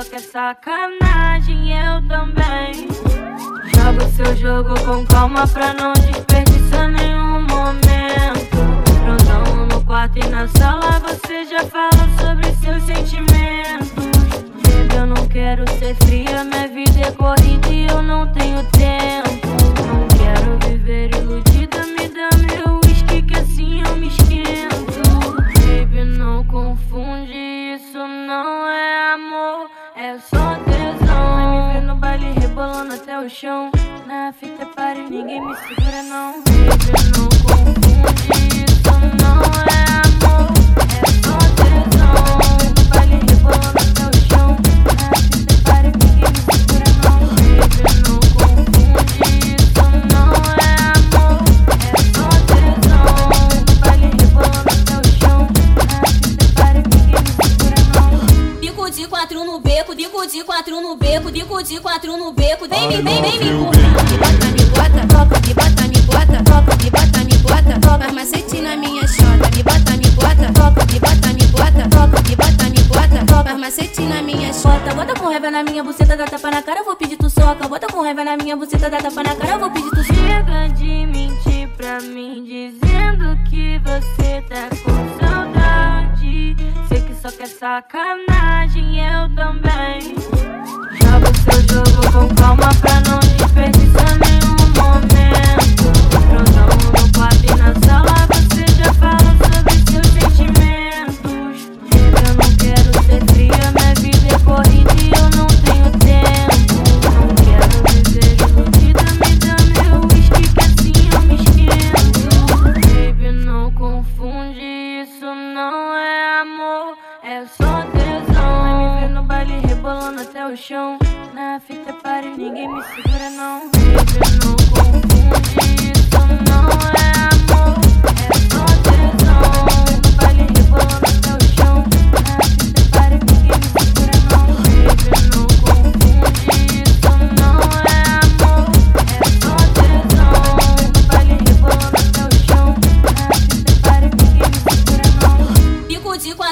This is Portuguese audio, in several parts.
Sei que só quer sacanagem, eu também. Joga o seu jogo com calma pra não desperdiçar nenhum momento. Prontão no quarto e na sala você já fala sobre seus sentimentos. Baby, eu não quero ser fria, minha vida é corrida e eu é só tesão. Vai me ver no baile rebolando até o chão. Na fita pare, ninguém me segura não. Baby, não confunde, bico de quatro no beco, bico de quatro no beco. Vem me, vem, vem me bota, me bota, toca, me bota, me bota, toca, me bota, me bota, toca, faz macete na minha chota. Me bota, me bota, toca, me bota, me bota, toca, me bota, me bota, toca, faz macete na minha chota. Bota com raiva na minha buceta, dá tapa na cara, eu vou pedir tu soca. Bota com raiva na minha buceta, dá tapa na cara, eu vou pedir tu soca. Chega de mentir pra mim, dizendo que você sacanagem, eu também. Joga o seu jogo com calma pra não desperdiçar nenhum momento. Prontão no quarto e na sala, você já fala sobre seus sentimentos. Eu não quero ser fria, minha vida é corrida até o chão. Na fita pare, ninguém me segura não. Baby, não confunde,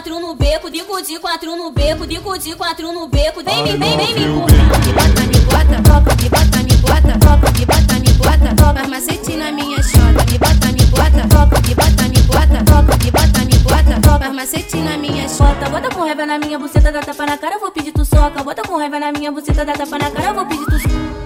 quatro no beco, bico de quatro no beco, bico de quatro no beco. Vem me, vem, vem me empurrar. Me bota, me bota, toca, me bota, me bota, toca, me bota, me bota, toca, macete na minha chota. Me bota, me bota, toca, me bota, me bota, toca, me bota, me bota, toca, macete na minha chota. Bota com raiva na minha buceta, dá tapa na cara, eu vou pedir tu soca. Bota com raiva na minha buceta, dá tapa na cara, eu vou pedir tu soca.